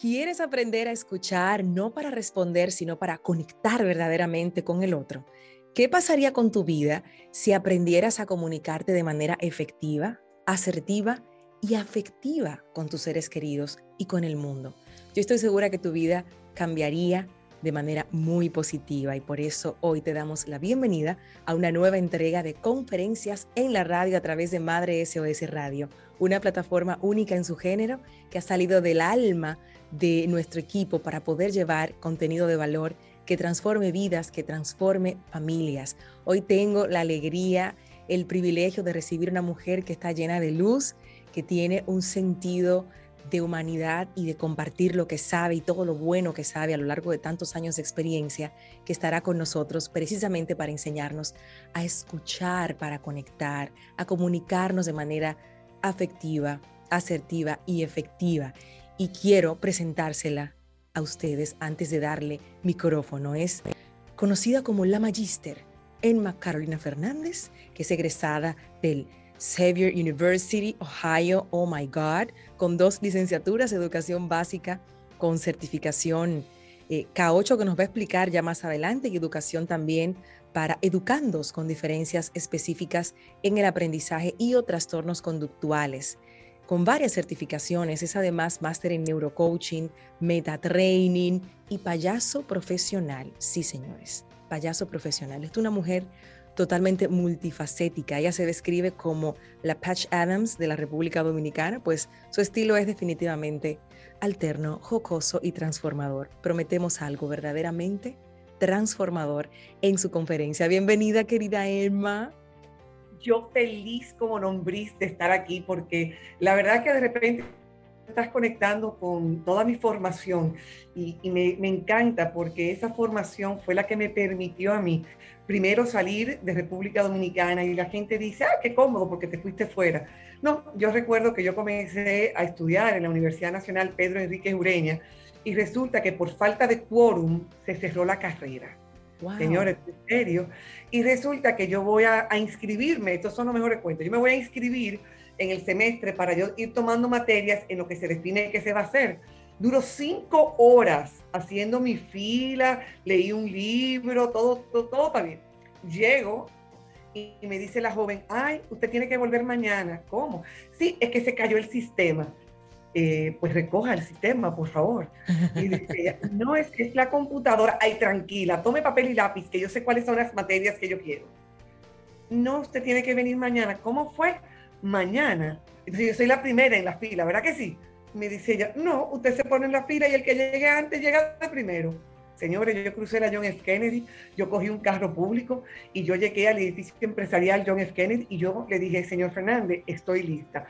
¿Quieres aprender a escuchar no para responder, sino para conectar verdaderamente con el otro? ¿Qué pasaría con tu vida si aprendieras a comunicarte de manera efectiva, asertiva y afectiva con tus seres queridos y con el mundo? Yo estoy segura que tu vida cambiaría de manera muy positiva y por eso hoy te damos la bienvenida a una nueva entrega de conferencias en la radio a través de Madre SOS Radio, una plataforma única en su género que ha salido del alma de nuestro equipo para poder llevar contenido de valor que transforme vidas, que transforme familias. Hoy tengo la alegría, el privilegio de recibir una mujer que está llena de luz, que tiene un sentido de humanidad y de compartir lo que sabe y todo lo bueno que sabe a lo largo de tantos años de experiencia, que estará con nosotros precisamente para enseñarnos a escuchar, para conectar, a comunicarnos de manera afectiva, asertiva y efectiva y quiero presentársela a ustedes antes de darle micrófono. Es conocida como la Magister Emma Carolina Fernández, que es egresada del Xavier University, Ohio, oh my God, con dos licenciaturas educación básica con certificación eh, K8 que nos va a explicar ya más adelante y educación también para educandos con diferencias específicas en el aprendizaje y o trastornos conductuales con varias certificaciones. Es además máster en neurocoaching, metatraining y payaso profesional. Sí, señores, payaso profesional. Es una mujer totalmente multifacética. Ella se describe como la Patch Adams de la República Dominicana, pues su estilo es definitivamente alterno, jocoso y transformador. Prometemos algo verdaderamente transformador en su conferencia. Bienvenida, querida Emma yo feliz como nombriz de estar aquí porque la verdad que de repente estás conectando con toda mi formación y, me, encanta porque esa formación fue la que me permitió a mí primero salir de República Dominicana y la gente dice, ah, qué cómodo porque te fuiste fuera. No, yo recuerdo que yo comencé a estudiar en la Universidad Nacional Pedro Enrique Ureña y resulta que por falta de quórum se cerró la carrera. Señores, en serio. Y resulta que yo voy a, inscribirme, estos son los mejores cuentos, yo me voy a inscribir en el semestre para yo ir tomando materias en lo que se define qué se va a hacer. Duro cinco horas haciendo mi fila, leí un libro, todo, todo, todo está bien. Llego y me dice la joven, ay, usted tiene que volver mañana. ¿Cómo? Sí, es que se cayó el sistema. Eh, pues recoja el sistema, por favor. Y dice, no, es que es la computadora, ay, tranquila, tome papel y lápiz, que yo sé cuáles son las materias que yo quiero. No, usted tiene que venir mañana. ¿Cómo fue? Mañana. Entonces yo soy la primera en la fila, ¿verdad que sí? Me dice ella, no, usted se pone en la fila y el que llegue antes llega primero. Señores, yo crucé la John F. Kennedy, yo cogí un carro público y yo llegué al edificio empresarial John F. Kennedy y yo le dije, señor Fernández, estoy lista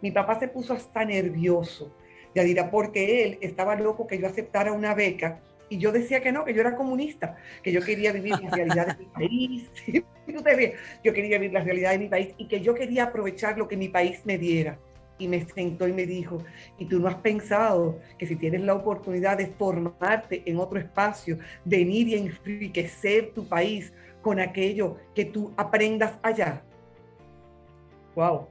mi papá se puso hasta nervioso, ya dirá, porque él estaba loco que yo aceptara una beca y yo decía que no, que yo era comunista, que yo quería vivir la realidad de mi país. yo quería vivir la realidad de mi país y que yo quería aprovechar lo que mi país me diera. Y me sentó y me dijo, ¿y tú no has pensado que si tienes la oportunidad de formarte en otro espacio, venir y enriquecer tu país con aquello que tú aprendas allá? ¡Wow!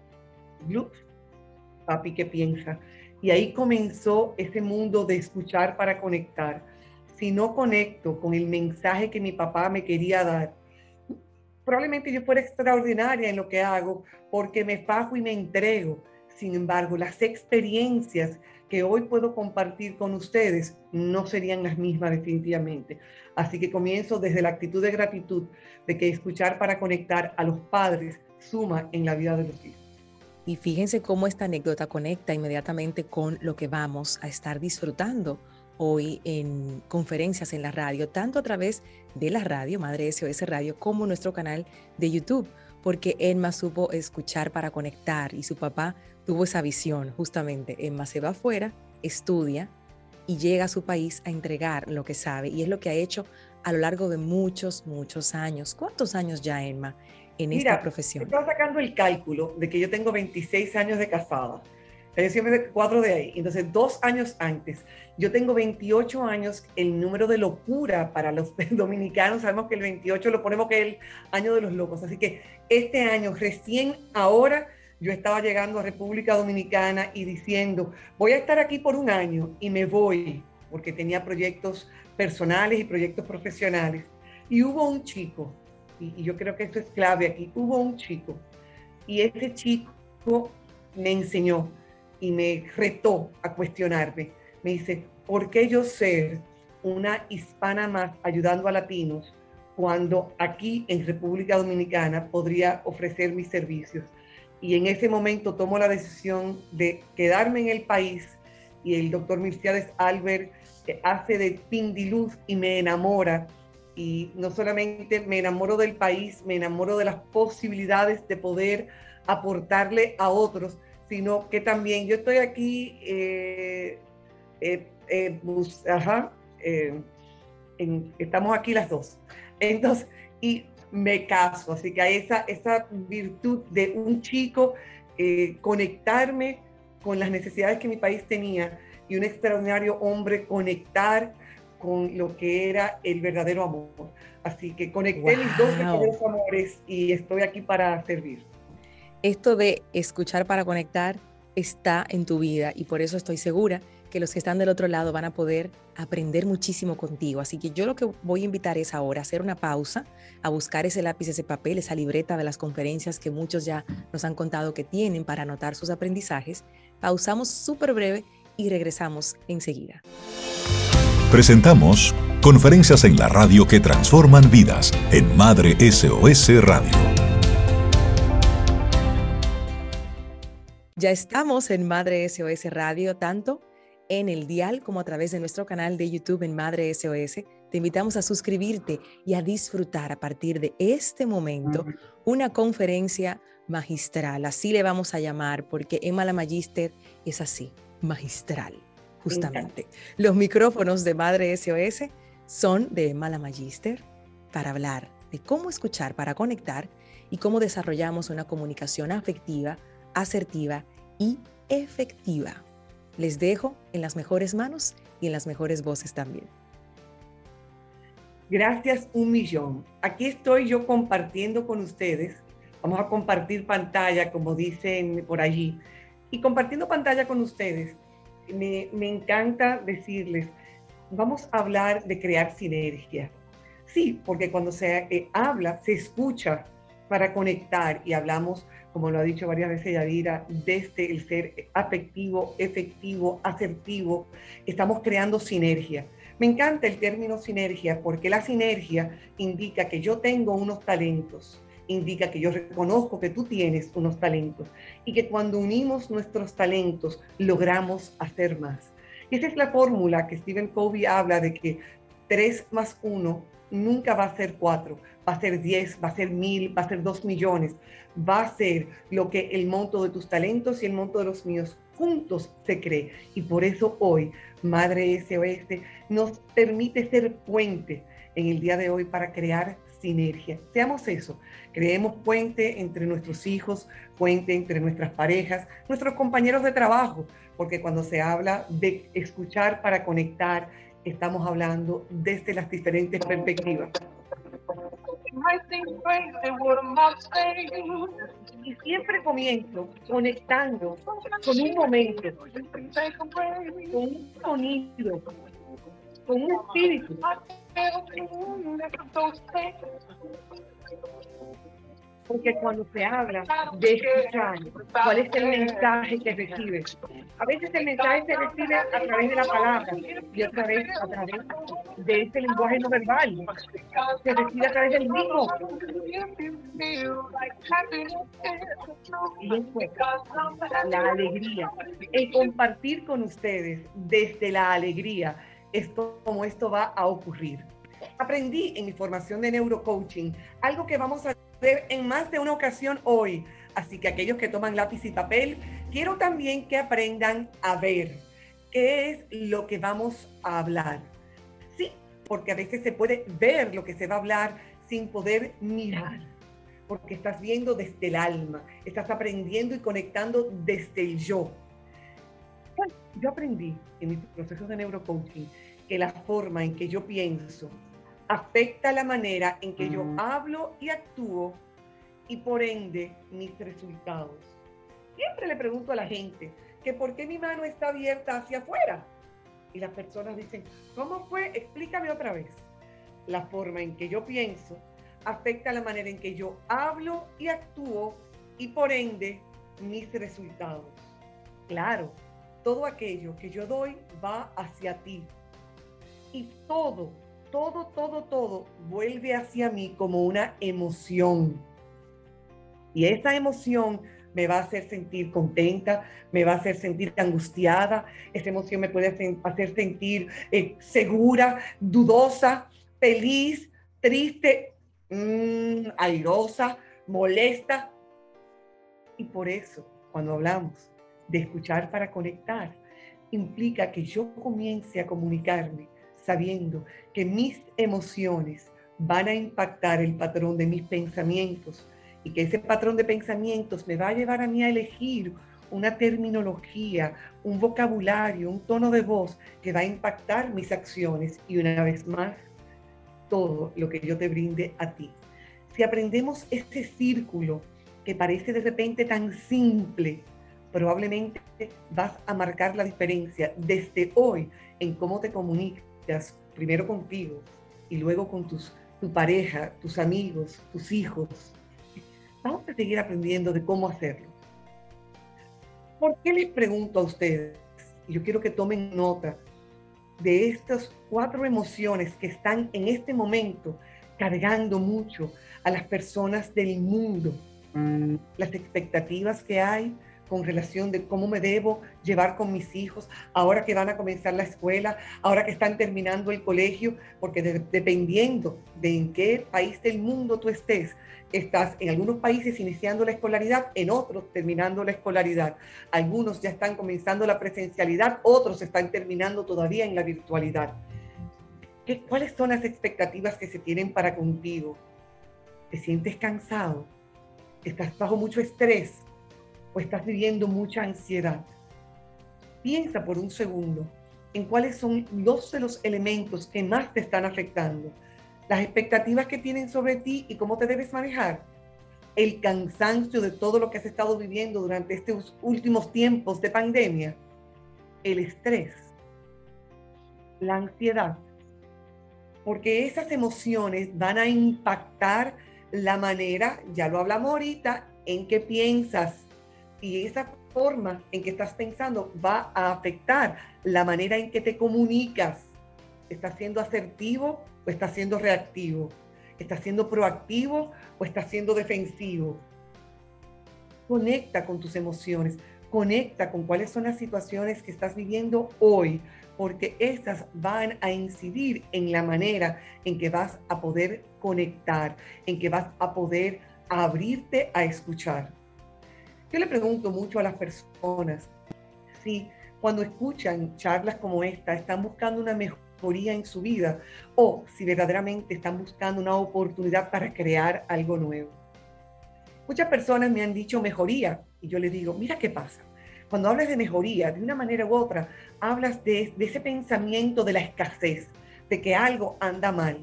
Papi, ¿qué piensa? Y ahí comenzó ese mundo de escuchar para conectar. Si no conecto con el mensaje que mi papá me quería dar, probablemente yo fuera extraordinaria en lo que hago porque me fajo y me entrego. Sin embargo, las experiencias que hoy puedo compartir con ustedes no serían las mismas definitivamente. Así que comienzo desde la actitud de gratitud de que escuchar para conectar a los padres suma en la vida de los hijos. Y fíjense cómo esta anécdota conecta inmediatamente con lo que vamos a estar disfrutando hoy en conferencias en la radio, tanto a través de la radio, Madre SOS Radio, como nuestro canal de YouTube, porque Emma supo escuchar para conectar y su papá tuvo esa visión justamente. Emma se va afuera, estudia y llega a su país a entregar lo que sabe y es lo que ha hecho a lo largo de muchos, muchos años. ¿Cuántos años ya, Emma, en esta profesión? Estaba sacando el cálculo de que yo tengo 26 años de casada. Yo siempre cuatro de ahí. Entonces, dos años antes, yo tengo 28 años, el número de locura para los dominicanos, sabemos que el 28 lo ponemos que es el año de los locos. Así que este año, recién ahora, yo estaba llegando a República Dominicana y diciendo, voy a estar aquí por un año y me voy, porque tenía proyectos personales y proyectos profesionales. Y hubo un chico, y, yo creo que esto es clave aquí, hubo un chico, y ese chico me enseñó y me retó a cuestionarme. Me dice, ¿por qué yo ser una hispana más ayudando a latinos cuando aquí en República Dominicana podría ofrecer mis servicios? Y en ese momento tomo la decisión de quedarme en el país y el doctor Mirciades Albert hace de Pindiluz y me enamora. Y no solamente me enamoro del país, me enamoro de las posibilidades de poder aportarle a otros, sino que también yo estoy aquí, eh, eh, eh, estamos aquí las dos. Entonces, y me caso, así que hay esa, esa virtud de un chico conectarme con las necesidades que mi país tenía y un extraordinario hombre conectar con lo que era el verdadero amor. Así que conecté mis dos amores y estoy aquí para servir. Esto de escuchar para conectar está en tu vida y por eso estoy segura que los que están del otro lado van a poder aprender muchísimo contigo. Así que yo lo que voy a invitar es ahora a hacer una pausa, a buscar ese lápiz, ese papel, esa libreta de las conferencias que muchos ya nos han contado que tienen para anotar sus aprendizajes. Pausamos súper breve y regresamos enseguida. Presentamos Conferencias en la radio que transforman vidas en Madre SOS Radio. Ya estamos en Madre SOS Radio, tanto en el dial como a través de nuestro canal de YouTube en Madre SOS. Te invitamos a suscribirte y a disfrutar a partir de este momento una conferencia magistral. Así le vamos a llamar porque Emma la Magister es así magistral, justamente. Los micrófonos de Madre SOS son de Mala Magister para hablar de cómo escuchar para conectar y cómo desarrollamos una comunicación afectiva, asertiva y efectiva. Les dejo en las mejores manos y en las mejores voces también. Gracias un millón. Aquí estoy yo compartiendo con ustedes. Vamos a compartir pantalla, como dicen por allí y compartiendo pantalla con ustedes, me, encanta decirles, vamos a hablar de crear sinergia. Sí, porque cuando se eh, habla, se escucha para conectar y hablamos, como lo ha dicho varias veces Yadira, desde el ser afectivo, efectivo, asertivo, estamos creando sinergia. Me encanta el término sinergia porque la sinergia indica que yo tengo unos talentos, indica que yo reconozco que tú tienes unos talentos y que cuando unimos nuestros talentos logramos hacer más. Esa es la fórmula que Stephen Covey habla de que 3 más 1 nunca va a ser 4, va a ser 10, va a ser 1000, va a ser 2 millones, va a ser lo que el monto de tus talentos y el monto de los míos juntos se cree. Y por eso hoy Madre SOS nos permite ser puente en el día de hoy para crear sinergia. Seamos eso, creemos puente entre nuestros hijos, puente entre nuestras parejas, nuestros compañeros de trabajo, porque cuando se habla de escuchar para conectar, estamos hablando desde las diferentes perspectivas. Y siempre comienzo conectando con un momento, con un sonido, con un espíritu. Porque cuando se habla de escuchar, ¿cuál es el mensaje que recibes? A veces el mensaje se recibe a través de la palabra y otra vez a través de ese lenguaje no verbal. Se recibe a través del mismo. Y después, la alegría. El compartir con ustedes desde la alegría esto, como esto va a ocurrir. Aprendí en mi formación de neurocoaching algo que vamos a ver en más de una ocasión hoy. Así que aquellos que toman lápiz y papel, quiero también que aprendan a ver qué es lo que vamos a hablar. Sí, porque a veces se puede ver lo que se va a hablar sin poder mirar, porque estás viendo desde el alma, estás aprendiendo y conectando desde el yo. Yo aprendí en mis procesos de neurocoaching que la forma en que yo pienso afecta la manera en que yo hablo y actúo y por ende mis resultados. Siempre le pregunto a la gente que por qué mi mano está abierta hacia afuera. Y las personas dicen, ¿cómo fue? Explícame otra vez. La forma en que yo pienso afecta la manera en que yo hablo y actúo y por ende mis resultados. Claro, todo aquello que yo doy va hacia ti. Y todo, todo, todo, todo vuelve hacia mí como una emoción. Y esa emoción me va a hacer sentir contenta, me va a hacer sentir angustiada, esa emoción me puede hacer sentir eh, segura, dudosa, feliz, triste, mmm, airosa, molesta. Y por eso, cuando hablamos de escuchar para conectar, implica que yo comience a comunicarme sabiendo que mis emociones van a impactar el patrón de mis pensamientos y que ese patrón de pensamientos me va a llevar a mí a elegir una terminología, un vocabulario, un tono de voz que va a impactar mis acciones y una vez más todo lo que yo te brinde a ti. Si aprendemos este círculo que parece de repente tan simple, probablemente vas a marcar la diferencia desde hoy en cómo te comunicas primero contigo y luego con tus, tu pareja, tus amigos, tus hijos. Vamos a seguir aprendiendo de cómo hacerlo. ¿Por qué les pregunto a ustedes? Yo quiero que tomen nota de estas cuatro emociones que están en este momento cargando mucho a las personas del mundo, las expectativas que hay con relación de cómo me debo llevar con mis hijos, ahora que van a comenzar la escuela, ahora que están terminando el colegio, porque dependiendo de en qué país del mundo tú estés, estás en algunos países iniciando la escolaridad, en otros terminando la escolaridad. Algunos ya están comenzando la presencialidad, otros están terminando todavía en la virtualidad. ¿Qué, ¿Cuáles son las expectativas que se tienen para contigo? ¿Te sientes cansado? ¿Estás bajo mucho estrés? ¿O estás viviendo mucha ansiedad? Piensa por un segundo en cuáles son dos de los elementos que más te están afectando las expectativas que tienen sobre ti y cómo te debes manejar, el cansancio de todo lo que has estado viviendo durante estos últimos tiempos de pandemia, el estrés, la ansiedad, porque esas emociones van a impactar la manera, ya lo hablamos ahorita, en que piensas y esa forma en que estás pensando va a afectar la manera en que te comunicas. ¿Estás siendo asertivo o está siendo reactivo? ¿Está siendo proactivo o está siendo defensivo? Conecta con tus emociones, conecta con cuáles son las situaciones que estás viviendo hoy, porque esas van a incidir en la manera en que vas a poder conectar, en que vas a poder abrirte a escuchar. Yo le pregunto mucho a las personas si cuando escuchan charlas como esta están buscando una mejor en su vida o si verdaderamente están buscando una oportunidad para crear algo nuevo. Muchas personas me han dicho mejoría y yo les digo, mira qué pasa. Cuando hablas de mejoría, de una manera u otra, hablas de, de ese pensamiento de la escasez, de que algo anda mal.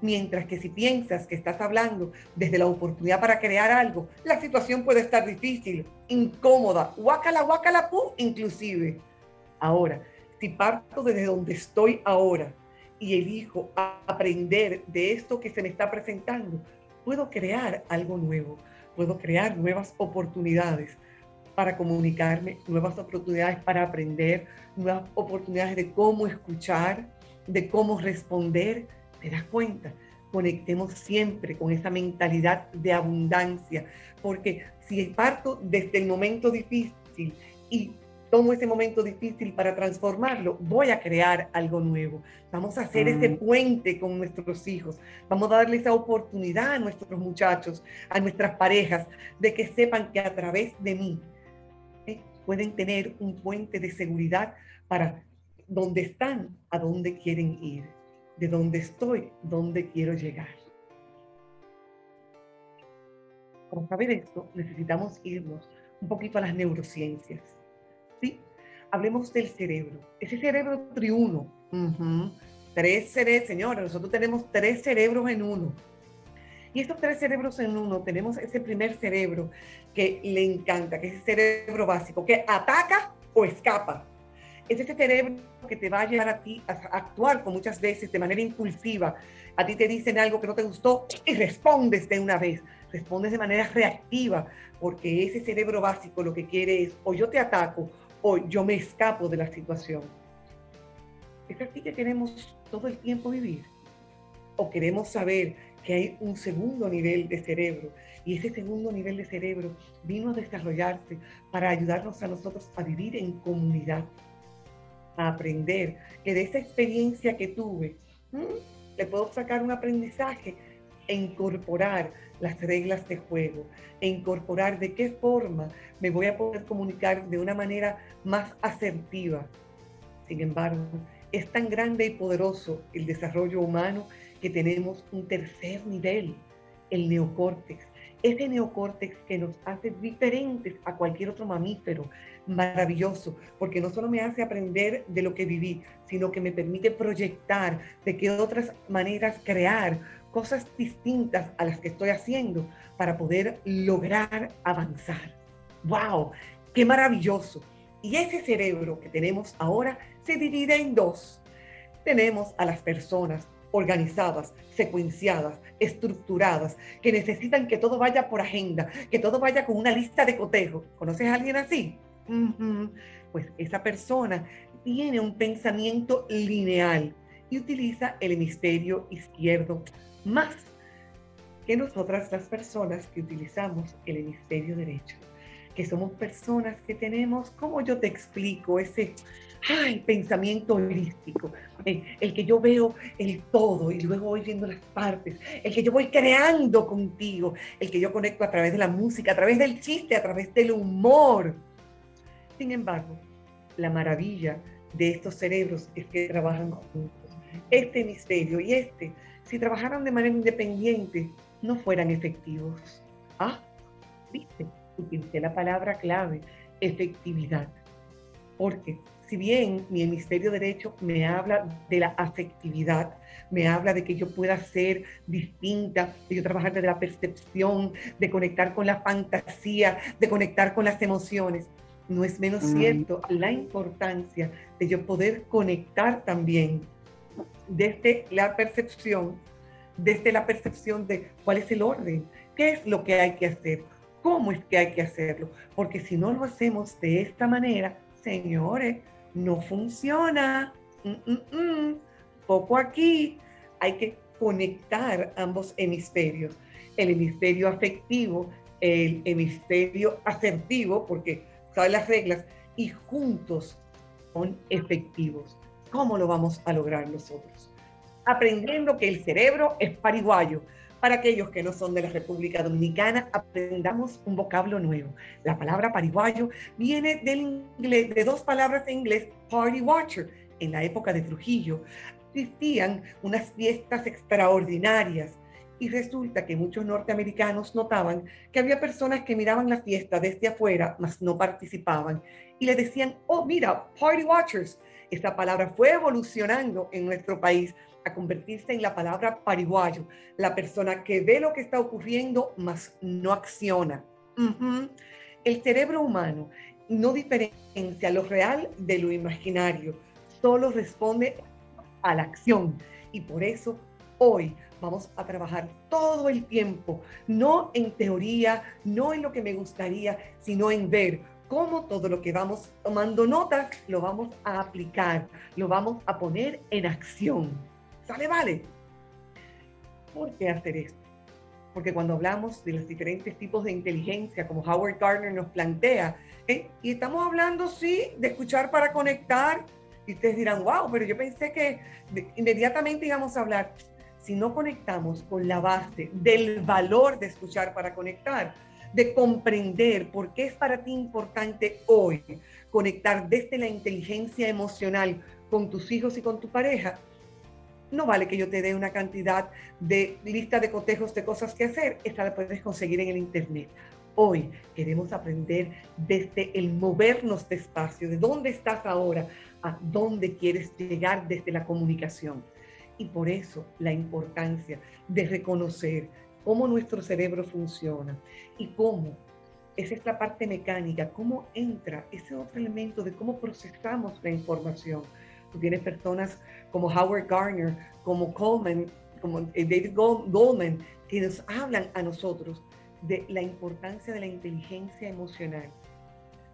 Mientras que si piensas que estás hablando desde la oportunidad para crear algo, la situación puede estar difícil, incómoda, guácala, guácala, pu, inclusive. Ahora, si parto desde donde estoy ahora y elijo aprender de esto que se me está presentando, puedo crear algo nuevo, puedo crear nuevas oportunidades para comunicarme, nuevas oportunidades para aprender, nuevas oportunidades de cómo escuchar, de cómo responder. ¿Te das cuenta? Conectemos siempre con esa mentalidad de abundancia, porque si parto desde el momento difícil y tomo ese momento difícil para transformarlo, voy a crear algo nuevo. Vamos a hacer ese mm. puente con nuestros hijos. Vamos a darle esa oportunidad a nuestros muchachos, a nuestras parejas, de que sepan que a través de mí ¿eh? pueden tener un puente de seguridad para donde están, a dónde quieren ir, de dónde estoy, dónde quiero llegar. Para saber esto, necesitamos irnos un poquito a las neurociencias ¿sí? Hablemos del cerebro. Ese cerebro triuno. Tres cerebros, señores, nosotros tenemos tres cerebros en uno. Y estos tres cerebros en uno, tenemos ese primer cerebro que le encanta, que es el cerebro básico, que ataca o escapa. Es ese cerebro que te va a llevar a ti a actuar con muchas veces de manera impulsiva. A ti te dicen algo que no te gustó y respondes de una vez. Respondes de manera reactiva, porque ese cerebro básico lo que quiere es o yo te ataco o yo me escapo de la situación. ¿Es así que queremos todo el tiempo vivir? ¿O queremos saber que hay un segundo nivel de cerebro y ese segundo nivel de cerebro vino a desarrollarse para ayudarnos a nosotros a vivir en comunidad, a aprender que de esa experiencia que tuve, le puedo sacar un aprendizaje e incorporar las reglas de juego, e incorporar de qué forma me voy a poder comunicar de una manera más asertiva. Sin embargo, es tan grande y poderoso el desarrollo humano que tenemos un tercer nivel, el neocórtex. Ese neocórtex que nos hace diferentes a cualquier otro mamífero, maravilloso, porque no solo me hace aprender de lo que viví, sino que me permite proyectar de qué otras maneras crear cosas distintas a las que estoy haciendo para poder lograr avanzar. ¡Wow! ¡Qué maravilloso! Y ese cerebro que tenemos ahora se divide en dos. Tenemos a las personas organizadas, secuenciadas, estructuradas, que necesitan que todo vaya por agenda, que todo vaya con una lista de cotejo. ¿Conoces a alguien así? Pues esa persona tiene un pensamiento lineal y utiliza el hemisferio izquierdo más que nosotras las personas que utilizamos el hemisferio derecho, que somos personas que tenemos, como yo te explico, ese ay, pensamiento holístico, eh, el que yo veo el todo y luego voy viendo las partes, el que yo voy creando contigo, el que yo conecto a través de la música, a través del chiste, a través del humor. Sin embargo, la maravilla de estos cerebros es que trabajan juntos. Este hemisferio y este, si trabajaran de manera independiente, no fueran efectivos. Ah, viste, utilicé la palabra clave, efectividad. Porque si bien mi hemisferio derecho me habla de la afectividad, me habla de que yo pueda ser distinta, de yo trabajar desde la percepción, de conectar con la fantasía, de conectar con las emociones, no es menos mm. cierto la importancia de yo poder conectar también desde la percepción, desde la percepción de cuál es el orden, qué es lo que hay que hacer, cómo es que hay que hacerlo, porque si no lo hacemos de esta manera, señores, no funciona. Mm, mm, mm. Poco aquí. Hay que conectar ambos hemisferios. El hemisferio afectivo, el hemisferio asertivo, porque sabe las reglas, y juntos son efectivos. ¿Cómo lo vamos a lograr nosotros? Aprendiendo que el cerebro es pariguayo. Para aquellos que no son de la República Dominicana, aprendamos un vocablo nuevo. La palabra pariguayo viene del inglés, de dos palabras en inglés, party watcher. En la época de Trujillo existían unas fiestas extraordinarias y resulta que muchos norteamericanos notaban que había personas que miraban la fiesta desde afuera, mas no participaban y le decían, oh, mira, party watchers. Esta palabra fue evolucionando en nuestro país a convertirse en la palabra pariguayo, la persona que ve lo que está ocurriendo, mas no acciona. El cerebro humano no diferencia lo real de lo imaginario, solo responde a la acción. Y por eso hoy vamos a trabajar todo el tiempo, no en teoría, no en lo que me gustaría, sino en ver cómo todo lo que vamos tomando notas lo vamos a aplicar, lo vamos a poner en acción. ¿Sale, vale? ¿Por qué hacer esto? Porque cuando hablamos de los diferentes tipos de inteligencia, como Howard Gardner nos plantea, ¿eh? y estamos hablando, sí, de escuchar para conectar, y ustedes dirán, wow, pero yo pensé que inmediatamente íbamos a hablar, si no conectamos con la base del valor de escuchar para conectar, de comprender por qué es para ti importante hoy conectar desde la inteligencia emocional con tus hijos y con tu pareja, no vale que yo te dé una cantidad de lista de cotejos de cosas que hacer, esta la puedes conseguir en el Internet. Hoy queremos aprender desde el movernos despacio, de dónde estás ahora, a dónde quieres llegar desde la comunicación. Y por eso la importancia de reconocer cómo nuestro cerebro funciona y cómo es esta parte mecánica, cómo entra ese otro elemento de cómo procesamos la información. Tú tienes personas como Howard Garner, como Coleman, como eh, David Goldman, que nos hablan a nosotros de la importancia de la inteligencia emocional.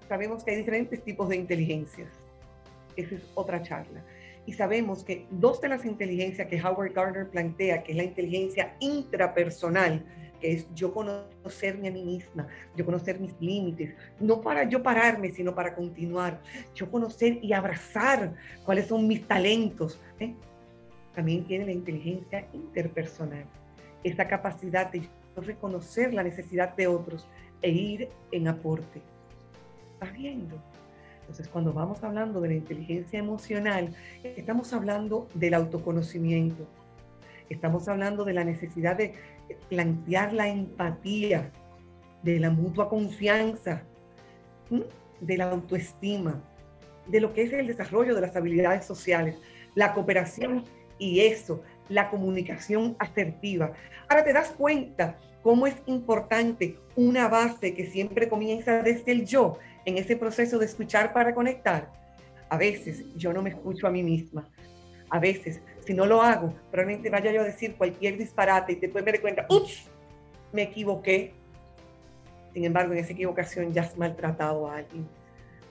Sabemos que hay diferentes tipos de inteligencias. Esa es otra charla. Y sabemos que dos de las inteligencias que Howard Gardner plantea, que es la inteligencia intrapersonal, que es yo conocerme a mí misma, yo conocer mis límites, no para yo pararme, sino para continuar, yo conocer y abrazar cuáles son mis talentos. ¿eh? También tiene la inteligencia interpersonal, esa capacidad de reconocer la necesidad de otros e ir en aporte. ¿Estás viendo? Entonces, cuando vamos hablando de la inteligencia emocional, estamos hablando del autoconocimiento, estamos hablando de la necesidad de plantear la empatía, de la mutua confianza, de la autoestima, de lo que es el desarrollo de las habilidades sociales, la cooperación y eso, la comunicación asertiva. Ahora te das cuenta cómo es importante una base que siempre comienza desde el yo en ese proceso de escuchar para conectar. A veces yo no me escucho a mí misma. A veces, si no lo hago, probablemente vaya yo a decir cualquier disparate y después me doy cuenta, ups, me equivoqué. Sin embargo, en esa equivocación ya has maltratado a alguien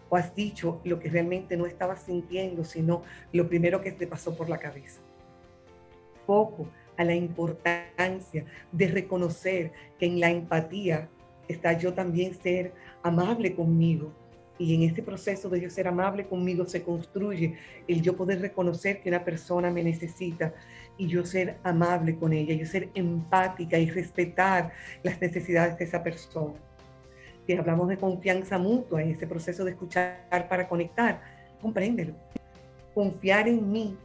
o has dicho lo que realmente no estabas sintiendo, sino lo primero que te pasó por la cabeza. Poco a la importancia de reconocer que en la empatía está yo también ser amable conmigo. Y en ese proceso de yo ser amable conmigo se construye el yo poder reconocer que una persona me necesita y yo ser amable con ella, yo ser empática y respetar las necesidades de esa persona. Si hablamos de confianza mutua en ese proceso de escuchar para conectar, compréndelo. Confiar en mí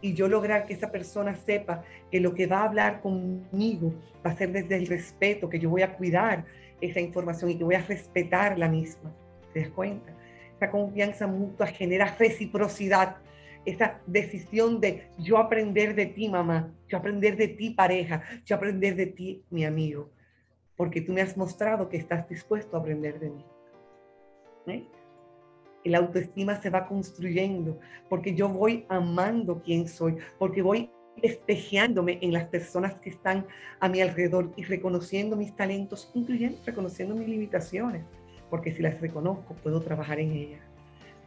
y yo lograr que esa persona sepa que lo que va a hablar conmigo va a ser desde el respeto, que yo voy a cuidar esa información y que voy a respetar la misma. ¿Te das cuenta? Esa confianza mutua genera reciprocidad, esa decisión de yo aprender de ti, mamá, yo aprender de ti, pareja, yo aprender de ti, mi amigo, porque tú me has mostrado que estás dispuesto a aprender de mí. ¿Eh? El autoestima se va construyendo porque yo voy amando quién soy, porque voy espejeándome en las personas que están a mi alrededor y reconociendo mis talentos, incluyendo reconociendo mis limitaciones, porque si las reconozco puedo trabajar en ellas.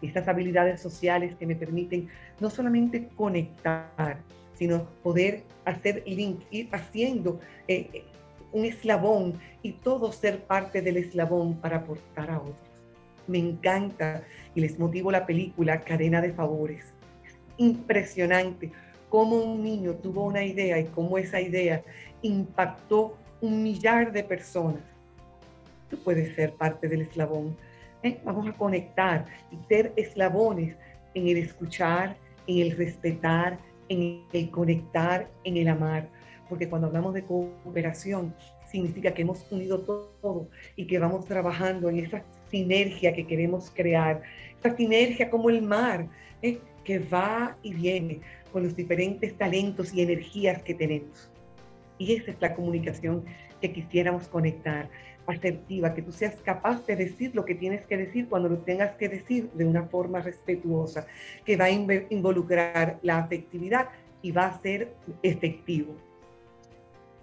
Estas habilidades sociales que me permiten no solamente conectar, sino poder hacer link, ir haciendo eh, eh, un eslabón y todo ser parte del eslabón para aportar a otros. Me encanta y les motivo la película Cadena de Favores. Impresionante cómo un niño tuvo una idea y cómo esa idea impactó un millar de personas. Tú puedes ser parte del eslabón. ¿eh? Vamos a conectar y ser eslabones en el escuchar, en el respetar, en el conectar, en el amar. Porque cuando hablamos de cooperación, significa que hemos unido todo y que vamos trabajando en esa sinergia que queremos crear. Esa sinergia como el mar, ¿eh? que va y viene con los diferentes talentos y energías que tenemos. Y esa es la comunicación que quisiéramos conectar, asertiva, que tú seas capaz de decir lo que tienes que decir cuando lo tengas que decir de una forma respetuosa, que va a involucrar la afectividad y va a ser efectivo.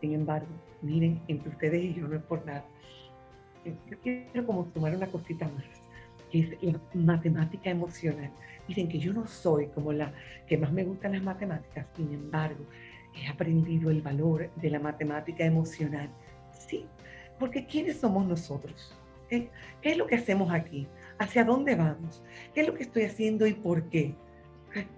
Sin embargo, miren, entre ustedes y yo no es por nada. Yo quiero como tomar una cosita más, que es la matemática emocional. Dicen que yo no soy como la que más me gustan las matemáticas, sin embargo, he aprendido el valor de la matemática emocional. Porque ¿quiénes somos nosotros? ¿Qué, ¿Qué, es lo que hacemos aquí? ¿Hacia dónde vamos? ¿Qué es lo que estoy haciendo y por qué?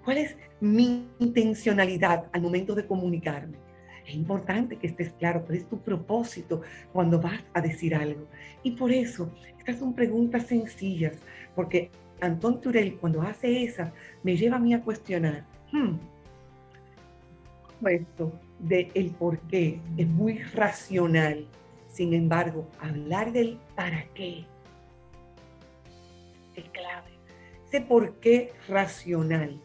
¿Cuál es mi intencionalidad al momento de comunicarme? Es importante que estés claro cuál es tu propósito cuando vas a decir algo. Y por eso, estas son preguntas sencillas, porque Antón Turel, cuando hace esa, me lleva a mí a cuestionar, hmm, esto de por qué es muy racional. Sin embargo, hablar del para qué es clave. Ese por qué racional.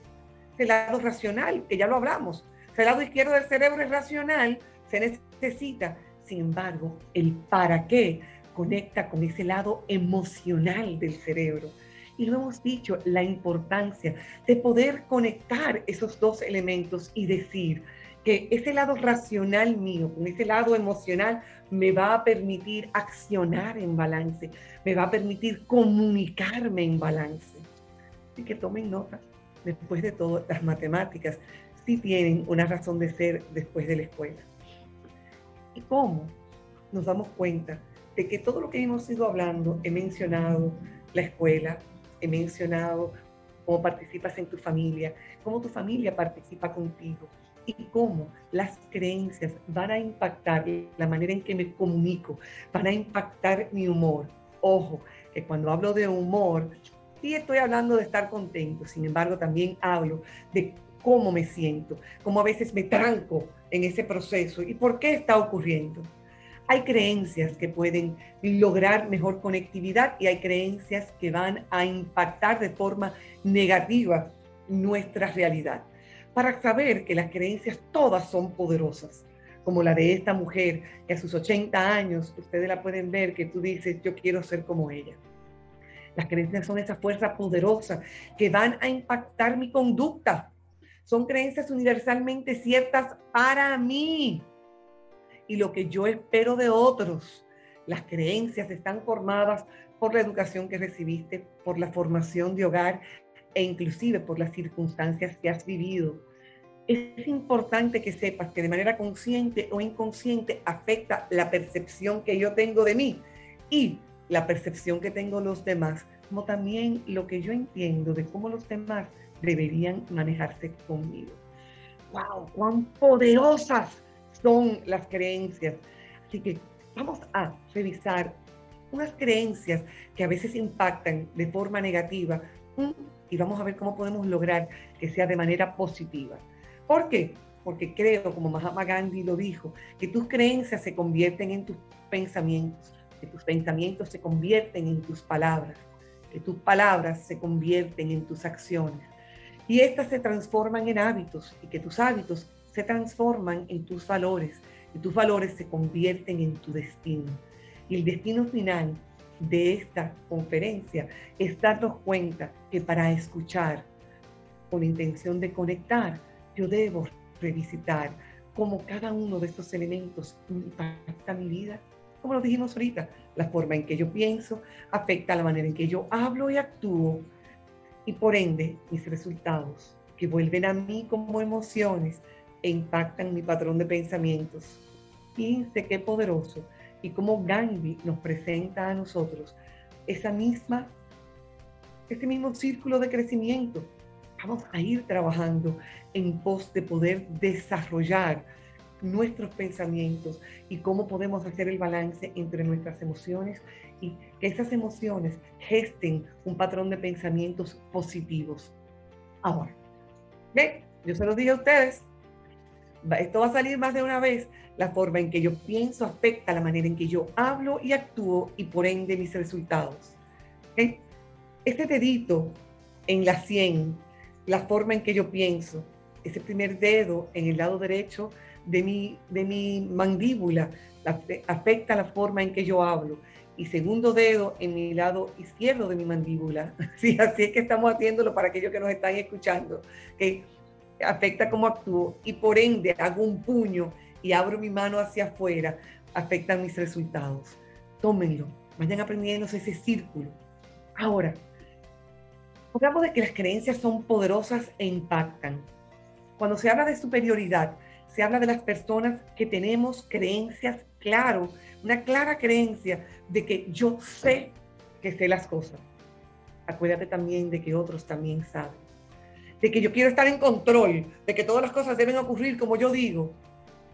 Ese lado racional, que ya lo hablamos. Ese lado izquierdo del cerebro es racional, se necesita. Sin embargo, el para qué conecta con ese lado emocional del cerebro. Y lo hemos dicho, la importancia de poder conectar esos dos elementos y decir que ese lado racional mío, con ese lado emocional, me va a permitir accionar en balance, me va a permitir comunicarme en balance. Así que tomen nota, después de todo, las matemáticas sí tienen una razón de ser después de la escuela. ¿Y cómo nos damos cuenta de que todo lo que hemos ido hablando, he mencionado la escuela, he mencionado cómo participas en tu familia, cómo tu familia participa contigo y cómo las creencias van a impactar la manera en que me comunico, van a impactar mi humor. Ojo, que cuando hablo de humor, sí estoy hablando de estar contento, sin embargo también hablo de cómo me siento, cómo a veces me tranco en ese proceso y por qué está ocurriendo. Hay creencias que pueden lograr mejor conectividad y hay creencias que van a impactar de forma negativa nuestra realidad. Para saber que las creencias todas son poderosas, como la de esta mujer que a sus 80 años, ustedes la pueden ver, que tú dices, yo quiero ser como ella. Las creencias son esa fuerza poderosa que van a impactar mi conducta. Son creencias universalmente ciertas para mí y lo que yo espero de otros. Las creencias están formadas por la educación que recibiste, por la formación de hogar e inclusive por las circunstancias que has vivido. Es importante que sepas que de manera consciente o inconsciente afecta la percepción que yo tengo de mí y la percepción que tengo los demás, como también lo que yo entiendo de cómo los demás deberían manejarse conmigo. ¡Wow! ¡Cuán poderosas son las creencias. Así que vamos a revisar unas creencias que a veces impactan de forma negativa y vamos a ver cómo podemos lograr que sea de manera positiva. ¿Por qué? Porque creo, como Mahatma Gandhi lo dijo, que tus creencias se convierten en tus pensamientos, que tus pensamientos se convierten en tus palabras, que tus palabras se convierten en tus acciones. Y estas se transforman en hábitos y que tus hábitos se transforman en tus valores y tus valores se convierten en tu destino. Y el destino final de esta conferencia es darnos cuenta que para escuchar con intención de conectar, yo debo revisitar cómo cada uno de estos elementos impacta mi vida. Como lo dijimos ahorita, la forma en que yo pienso afecta la manera en que yo hablo y actúo y por ende mis resultados que vuelven a mí como emociones e impactan mi patrón de pensamientos. Fíjense qué poderoso y cómo Gandhi nos presenta a nosotros esa misma, ese mismo círculo de crecimiento. Vamos a ir trabajando en pos de poder desarrollar nuestros pensamientos y cómo podemos hacer el balance entre nuestras emociones y que esas emociones gesten un patrón de pensamientos positivos. Ahora, ¿ve? Yo se lo dije a ustedes, esto va a salir más de una vez, la forma en que yo pienso afecta la manera en que yo hablo y actúo y por ende mis resultados. Este dedito en la sien, la forma en que yo pienso, ese primer dedo en el lado derecho de mi, de mi mandíbula, afecta la forma en que yo hablo. Y segundo dedo en mi lado izquierdo de mi mandíbula. Sí, así es que estamos haciéndolo para aquellos que nos están escuchando. ¿okay? afecta cómo actúo y por ende hago un puño y abro mi mano hacia afuera, afectan mis resultados. Tómenlo, vayan aprendiendo ese círculo. Ahora, hablamos de que las creencias son poderosas e impactan. Cuando se habla de superioridad, se habla de las personas que tenemos creencias claro, una clara creencia de que yo sé que sé las cosas. Acuérdate también de que otros también saben de que yo quiero estar en control, de que todas las cosas deben ocurrir como yo digo.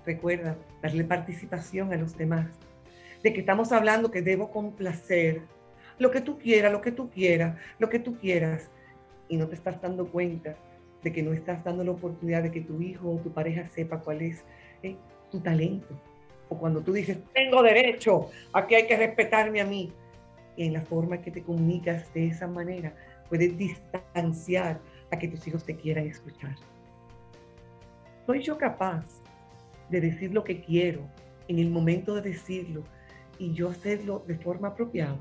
Recuerda, darle participación a los demás, de que estamos hablando que debo complacer lo que tú quieras, lo que tú quieras, lo que tú quieras, y no te estás dando cuenta de que no estás dando la oportunidad de que tu hijo o tu pareja sepa cuál es eh, tu talento. O cuando tú dices, tengo derecho, aquí hay que respetarme a mí. Y en la forma que te comunicas de esa manera, puedes distanciar a que tus hijos te quieran escuchar. ¿Soy yo capaz de decir lo que quiero en el momento de decirlo y yo hacerlo de forma apropiada.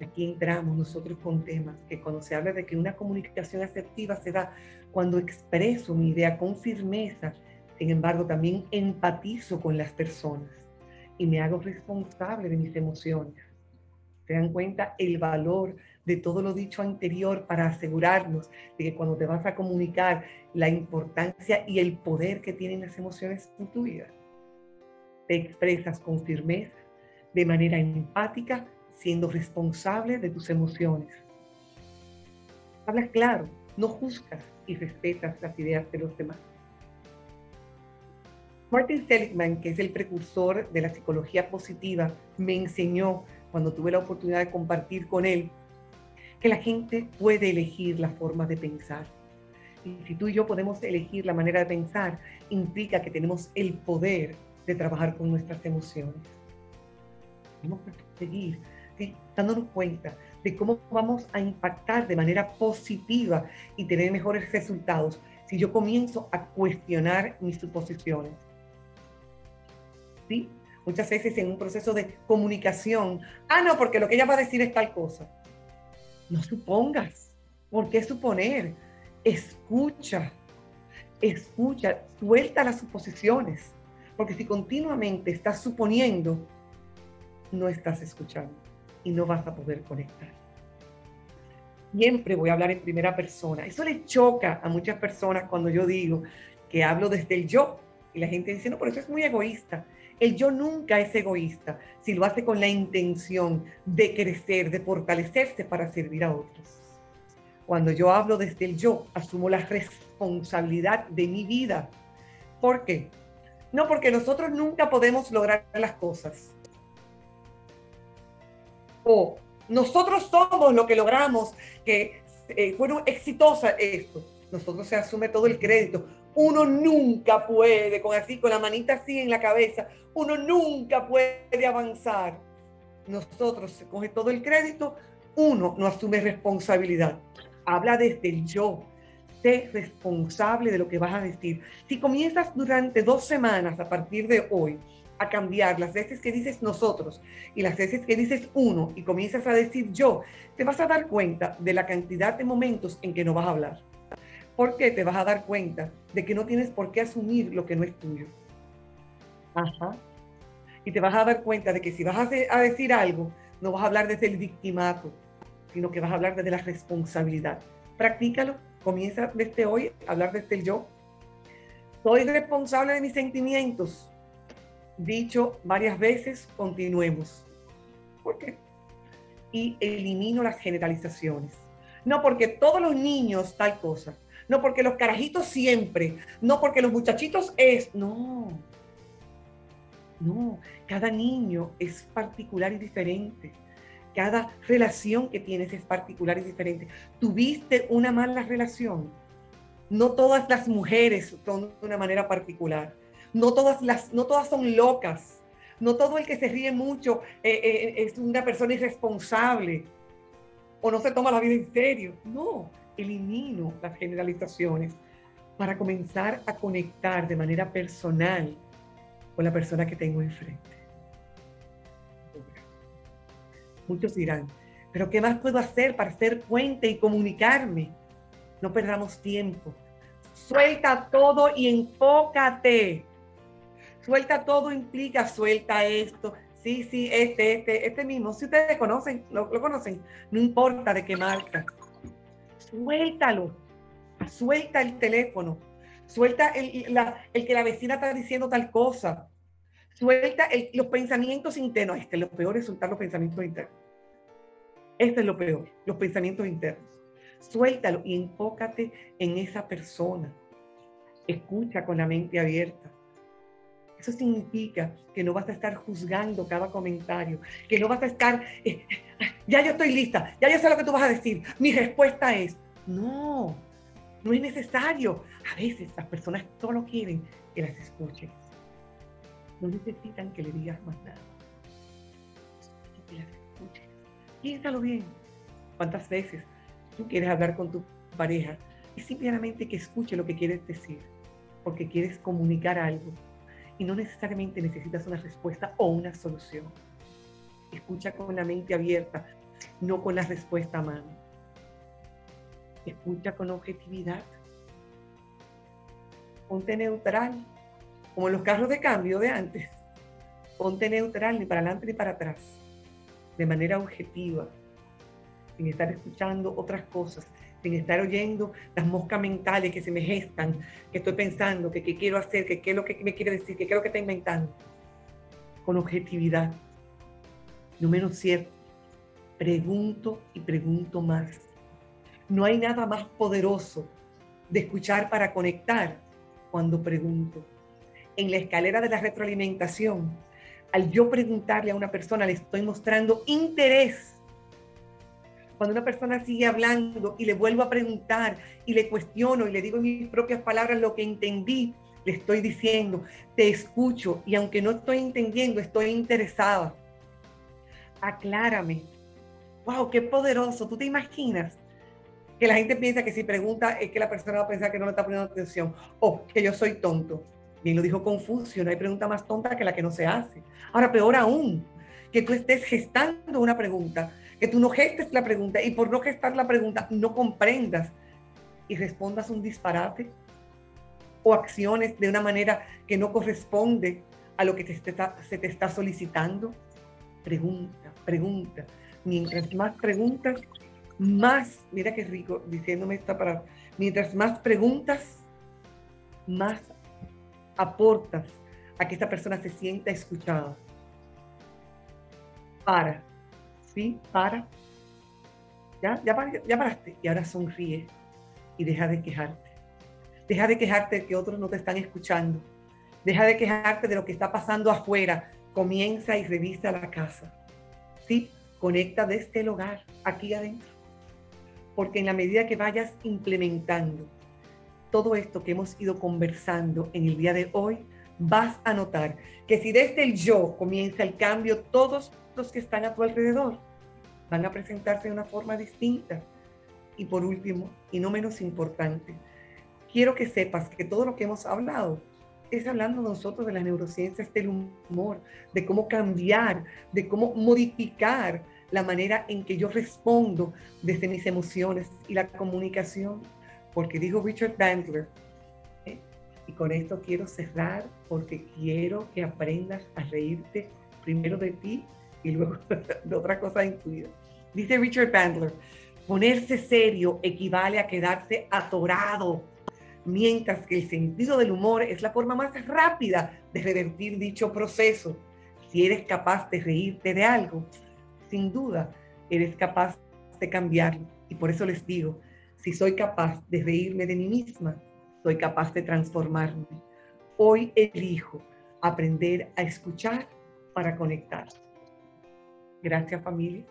Aquí entramos nosotros con temas que cuando se habla de que una comunicación asertiva se da cuando expreso mi idea con firmeza, sin embargo también empatizo con las personas y me hago responsable de mis emociones. ¿Se dan cuenta el valor de todo lo dicho anterior para asegurarnos de que cuando te vas a comunicar la importancia y el poder que tienen las emociones en tu vida? Te expresas con firmeza, de manera empática, siendo responsable de tus emociones. Hablas claro, no juzgas y respetas las ideas de los demás. Martin Seligman, que es el precursor de la psicología positiva, me enseñó cuando tuve la oportunidad de compartir con él que la gente puede elegir la forma de pensar. Y si tú y yo podemos elegir la manera de pensar, implica que tenemos el poder de trabajar con nuestras emociones. Tenemos que seguir dándonos cuenta de cómo vamos a impactar de manera positiva y tener mejores resultados si yo comienzo a cuestionar mis suposiciones. ¿Sí? Muchas veces en un proceso de comunicación, ah, no, porque lo que ella va a decir es tal cosa. No supongas. ¿Por qué suponer? Escucha, escucha, suelta las suposiciones. Porque si continuamente estás suponiendo, no estás escuchando y no vas a poder conectar. Siempre voy a hablar en primera persona. Eso le choca a muchas personas cuando yo digo que hablo desde el yo. Y la gente dice, no, pero eso es muy egoísta. El yo nunca es egoísta si lo hace con la intención de crecer, de fortalecerse para servir a otros. Cuando yo hablo desde el yo, asumo la responsabilidad de mi vida. ¿Por qué? No, porque nosotros nunca podemos lograr las cosas. O nosotros somos lo que logramos, que eh, fueron exitosas esto. Nosotros se asume todo el crédito. Uno nunca puede, con así, con la manita así en la cabeza, uno nunca puede avanzar. Nosotros se coge todo el crédito, uno no asume responsabilidad. Habla desde el yo. Sé responsable de lo que vas a decir. Si comienzas durante dos semanas a partir de hoy a cambiar las veces que dices nosotros y las veces que dices uno y comienzas a decir yo, te vas a dar cuenta de la cantidad de momentos en que no vas a hablar. Porque te vas a dar cuenta de que no tienes por qué asumir lo que no es tuyo. Ajá. Y te vas a dar cuenta de que si vas a, decir algo, no vas a hablar desde el victimato, sino que vas a hablar desde la responsabilidad. Practícalo, comienza desde hoy a hablar desde el yo. Soy responsable de mis sentimientos. Dicho varias veces, continuemos. ¿Por qué? Y elimino las generalizaciones. No porque todos los niños tal cosa. No porque los carajitos siempre. No porque los muchachitos es. No no, cada niño es particular y diferente. Cada relación que tienes es particular y diferente. Tuviste una mala relación. No todas las mujeres son de una manera particular. No todas, las, no todas son locas. No todo el que se ríe mucho eh, eh, es una persona irresponsable o no se toma la vida en serio. No, elimino las generalizaciones para comenzar a conectar de manera personal con la persona que tengo enfrente. Muchos dirán, pero ¿qué más puedo hacer para ser puente y comunicarme? No perdamos tiempo. Suelta todo y enfócate. Suelta todo implica, suelta esto. Sí, sí, este, este, este mismo. Si ustedes conocen, lo, lo conocen, no importa de qué marca. Suéltalo. Suelta el teléfono. Suelta el, que la vecina está diciendo tal cosa. Suelta los pensamientos internos. Este, lo peor es soltar los pensamientos internos. Este es lo peor, los pensamientos internos. Suéltalo y enfócate en esa persona. Escucha con la mente abierta. Eso significa que no vas a estar juzgando cada comentario, que no vas a estar, eh, ya yo estoy lista, ya yo sé lo que tú vas a decir, mi respuesta es, no, no es necesario. A veces las personas solo quieren que las escuches. No necesitan que le digas más nada. Que las escuches. Piénsalo bien. ¿Cuántas veces tú quieres hablar con tu pareja y simplemente que escuche lo que quieres decir? Porque quieres comunicar algo. Y no necesariamente necesitas una respuesta o una solución. Escucha con la mente abierta, no con la respuesta a mano. Escucha con objetividad. Ponte neutral, como los carros de cambio de antes. Ponte neutral, ni para adelante ni para atrás, de manera objetiva, sin estar escuchando otras cosas, sin estar oyendo las moscas mentales que se me gestan, que estoy pensando, que qué quiero hacer, que qué es lo que me quiere decir, que qué es lo que está inventando. Con objetividad. Número cierto. Pregunto y pregunto más. No hay nada más poderoso de escuchar para conectar cuando pregunto. En la escalera de la retroalimentación, al yo preguntarle a una persona, le estoy mostrando interés cuando una persona sigue hablando y le vuelvo a preguntar y le cuestiono y le digo en mis propias palabras lo que entendí, le estoy diciendo, te escucho y aunque no estoy entendiendo, estoy interesada. Aclárame. Wow, qué poderoso. ¿Tú te imaginas que la gente piensa que si pregunta es que la persona va a pensar que no le está poniendo atención o que yo soy tonto? Bien lo dijo Confucio, no hay pregunta más tonta que la que no se hace. Ahora, peor aún, que tú estés gestando una pregunta que tú no gestes la pregunta y por no gestar la pregunta no comprendas y respondas un disparate o acciones de una manera que no corresponde a lo que se te está solicitando. Pregunta, pregunta. Mientras más preguntas, más, mira qué rico diciéndome esta palabra, mientras más preguntas, más aportas a que esta persona se sienta escuchada. Para, para. Ya, ya, ya paraste. Y ahora sonríe y deja de quejarte. Deja de quejarte de que otros no te están escuchando. Deja de quejarte de lo que está pasando afuera. Comienza y revisa la casa. Sí, conecta desde el hogar, aquí adentro. Porque en la medida que vayas implementando todo esto que hemos ido conversando en el día de hoy, vas a notar que si desde el yo comienza el cambio, todos los que están a tu alrededor van a presentarse de una forma distinta. Y por último, y no menos importante, quiero que sepas que todo lo que hemos hablado es hablando nosotros de las neurociencias del humor, de cómo cambiar, de cómo modificar la manera en que yo respondo desde mis emociones y la comunicación. Porque dijo Richard Bandler, ¿eh? y con esto quiero cerrar porque quiero que aprendas a reírte primero de ti y luego de otra cosa incluida. Dice Richard Bandler, ponerse serio equivale a quedarse atorado, mientras que el sentido del humor es la forma más rápida de revertir dicho proceso. Si eres capaz de reírte de algo, sin duda eres capaz de cambiarlo. Y por eso les digo, si soy capaz de reírme de mí misma, soy capaz de transformarme. Hoy elijo aprender a escuchar para conectar. Gracias familia.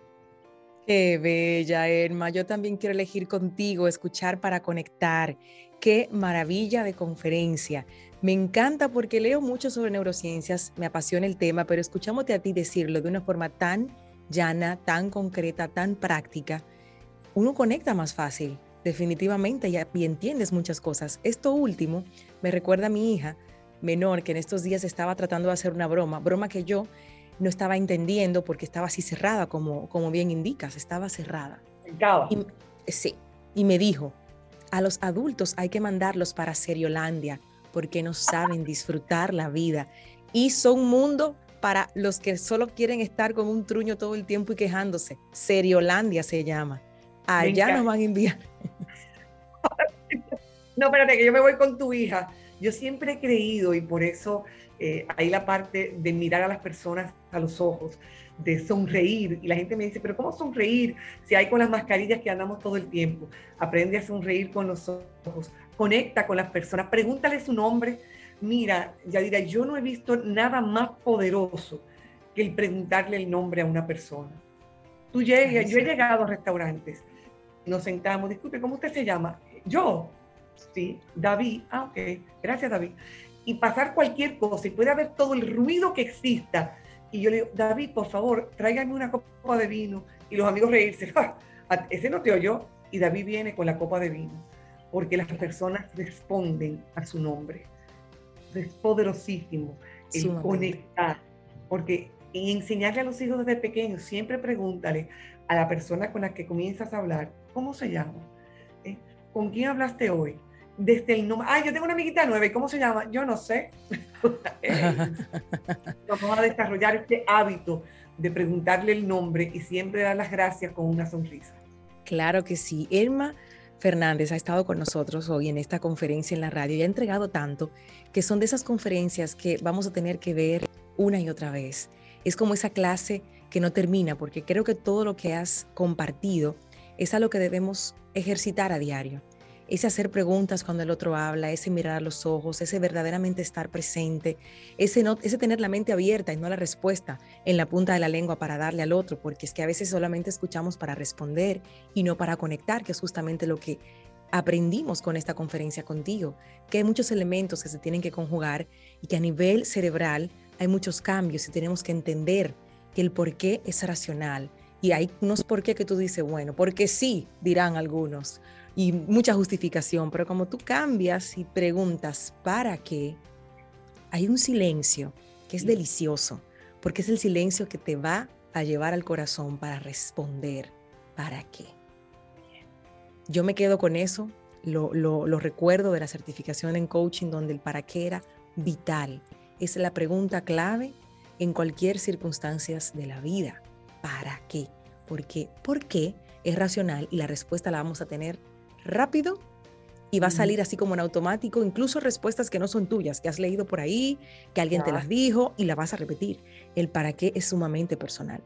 Qué bella, Erma. Yo también quiero elegir contigo, escuchar para conectar. Qué maravilla de conferencia. Me encanta porque leo mucho sobre neurociencias, me apasiona el tema, pero escuchándote a ti decirlo de una forma tan llana, tan concreta, tan práctica, uno conecta más fácil, definitivamente, y, y entiendes muchas cosas. Esto último me recuerda a mi hija menor que en estos días estaba tratando de hacer una broma, broma que yo no estaba entendiendo porque estaba así cerrada, como, como bien indicas, estaba cerrada. Y, sí, y me dijo, a los adultos hay que mandarlos para Seriolandia porque no saben disfrutar la vida. Y son un mundo para los que solo quieren estar con un truño todo el tiempo y quejándose. Seriolandia se llama. Allá nos van a enviar. No, espérate, que yo me voy con tu hija. Yo siempre he creído y por eso eh, hay la parte de mirar a las personas a los ojos, de sonreír. Y la gente me dice, pero ¿cómo sonreír si hay con las mascarillas que andamos todo el tiempo? Aprende a sonreír con los ojos, conecta con las personas, pregúntale su nombre. Mira, Yadira, yo no he visto nada más poderoso que el preguntarle el nombre a una persona. Tú llegas, yo he llegado a restaurantes, nos sentamos, disculpe, ¿cómo usted se llama? Yo, sí, David, ah, ok, gracias David y pasar cualquier cosa y puede haber todo el ruido que exista. Y yo le digo, David, por favor, tráigame una copa de vino. Y los amigos reírse, ah, ese no te oyó. Y David viene con la copa de vino, porque las personas responden a su nombre. Es poderosísimo el conectar, porque y enseñarle a los hijos desde pequeños, siempre pregúntale a la persona con la que comienzas a hablar, ¿cómo se llama? ¿Eh? ¿Con quién hablaste hoy? Desde el nombre, ay, yo tengo una amiguita nueva, cómo se llama? Yo no sé. Vamos a desarrollar este hábito de preguntarle el nombre y siempre dar las gracias con una sonrisa. Claro que sí. Elma Fernández ha estado con nosotros hoy en esta conferencia en la radio y ha entregado tanto que son de esas conferencias que vamos a tener que ver una y otra vez. Es como esa clase que no termina, porque creo que todo lo que has compartido es a lo que debemos ejercitar a diario. Ese hacer preguntas cuando el otro habla, ese mirar a los ojos, ese verdaderamente estar presente, ese, no, ese tener la mente abierta y no la respuesta en la punta de la lengua para darle al otro, porque es que a veces solamente escuchamos para responder y no para conectar, que es justamente lo que aprendimos con esta conferencia contigo, que hay muchos elementos que se tienen que conjugar y que a nivel cerebral hay muchos cambios y tenemos que entender que el por qué es racional. Y hay unos por qué que tú dices, bueno, porque sí, dirán algunos, y mucha justificación, pero como tú cambias y preguntas, ¿para qué? Hay un silencio que es delicioso, porque es el silencio que te va a llevar al corazón para responder, ¿para qué? Yo me quedo con eso, lo, lo recuerdo de la certificación en coaching, donde el para qué era vital es la pregunta clave en cualquier circunstancia de la vida. ¿Para qué? Porque ¿por qué? es racional y la respuesta la vamos a tener rápido y va a salir así como en automático, incluso respuestas que no son tuyas, que has leído por ahí, que alguien te las dijo y la vas a repetir. El para qué es sumamente personal.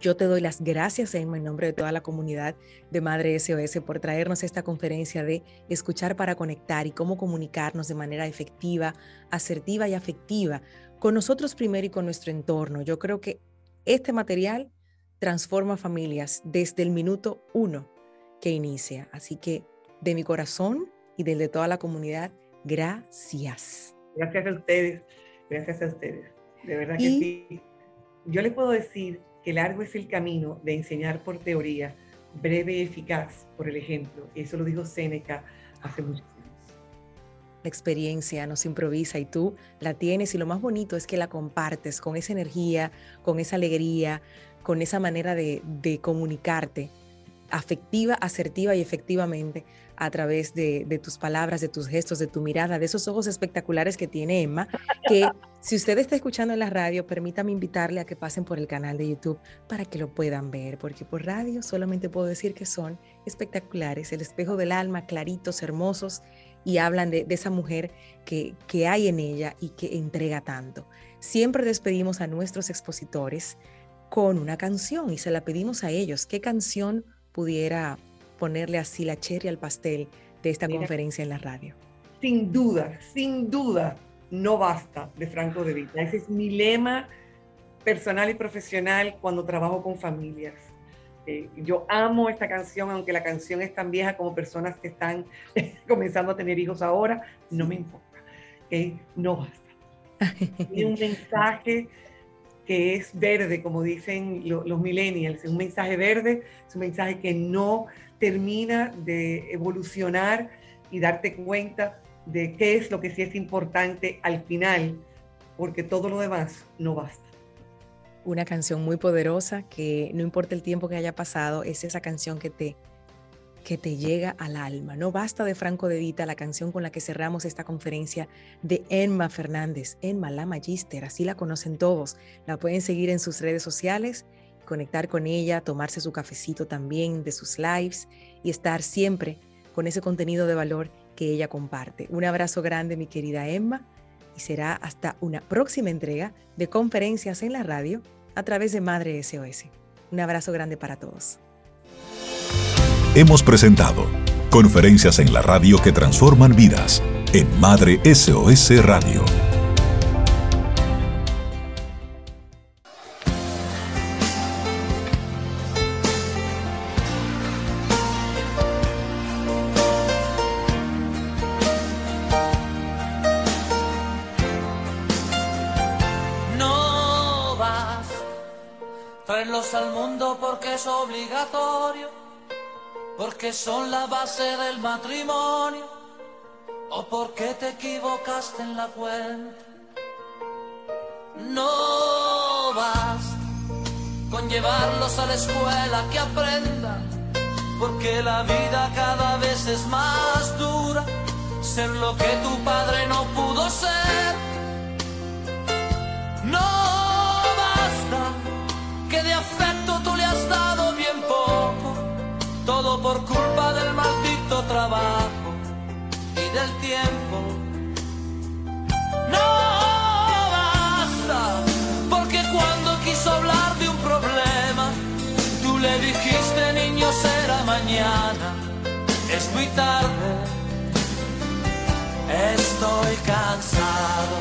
Yo te doy las gracias, Emma, en nombre de toda la comunidad de Madre SOS por traernos esta conferencia de escuchar para conectar y cómo comunicarnos de manera efectiva, asertiva y afectiva con nosotros primero y con nuestro entorno. Yo creo que este material transforma familias desde el minuto uno que inicia. Así que de mi corazón y del de toda la comunidad, gracias. Gracias a ustedes, gracias a ustedes. De verdad que sí. Yo les puedo decir que largo es el camino de enseñar por teoría, breve y eficaz por el ejemplo. Eso lo dijo Séneca hace muchos años. La experiencia no se improvisa y tú la tienes y lo más bonito es que la compartes con esa energía, con esa alegría, con esa manera de, de comunicarte afectiva, asertiva y efectivamente a través de, tus palabras, de tus gestos, de tu mirada, de esos ojos espectaculares que tiene Emma, que si usted está escuchando en la radio, permítame invitarle a que pasen por el canal de YouTube para que lo puedan ver, porque por radio solamente puedo decir que son espectaculares, el espejo del alma, claritos, hermosos, y hablan de, de esa mujer que, que hay en ella y que entrega tanto. Siempre despedimos a nuestros expositores con una canción y se la pedimos a ellos. ¿Qué canción pudiera ponerle así la cherry al pastel de esta conferencia en la radio? Sin duda, sin duda, no basta de Franco de Vita. Ese es mi lema personal y profesional cuando trabajo con familias. Eh, yo amo esta canción, aunque la canción es tan vieja como personas que están comenzando a tener hijos ahora, no me importa. no basta. Tiene un mensaje que es verde, como dicen los millennials, es un mensaje verde, es un mensaje que no termina de evolucionar y darte cuenta de qué es lo que sí es importante al final, porque todo lo demás no basta. Una canción muy poderosa que no importa el tiempo que haya pasado, es esa canción que te que te llega al alma. No basta de Franco de Vita, la canción con la que cerramos esta conferencia de Emma Fernández, Emma la Magister, así la conocen todos. La pueden seguir en sus redes sociales, conectar con ella, tomarse su cafecito también de sus lives y estar siempre con ese contenido de valor que ella comparte. Un abrazo grande, mi querida Emma, y será hasta una próxima entrega de conferencias en la radio a través de Madre SOS. Un abrazo grande para todos hemos presentado Conferencias en la radio que transforman vidas en Madre SOS Radio. Matrimonio o porque te tarde, estoy cansado.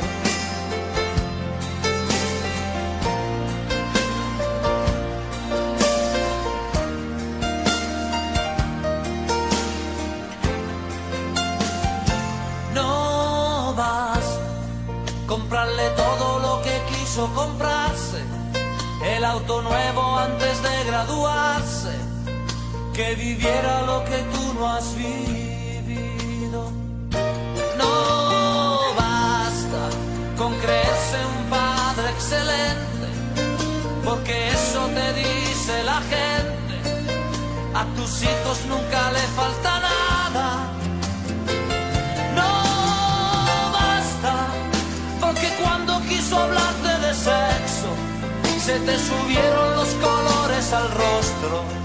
No basta comprarle todo lo que quiso comprarse, el auto nuevo antes de graduarse, que viviera lo que tú no has vivido. No basta con creerse un padre excelente, porque eso te dice la gente, a tus hijos nunca le falta nada. No basta, porque cuando quiso hablarte de sexo, se te subieron los colores al rostro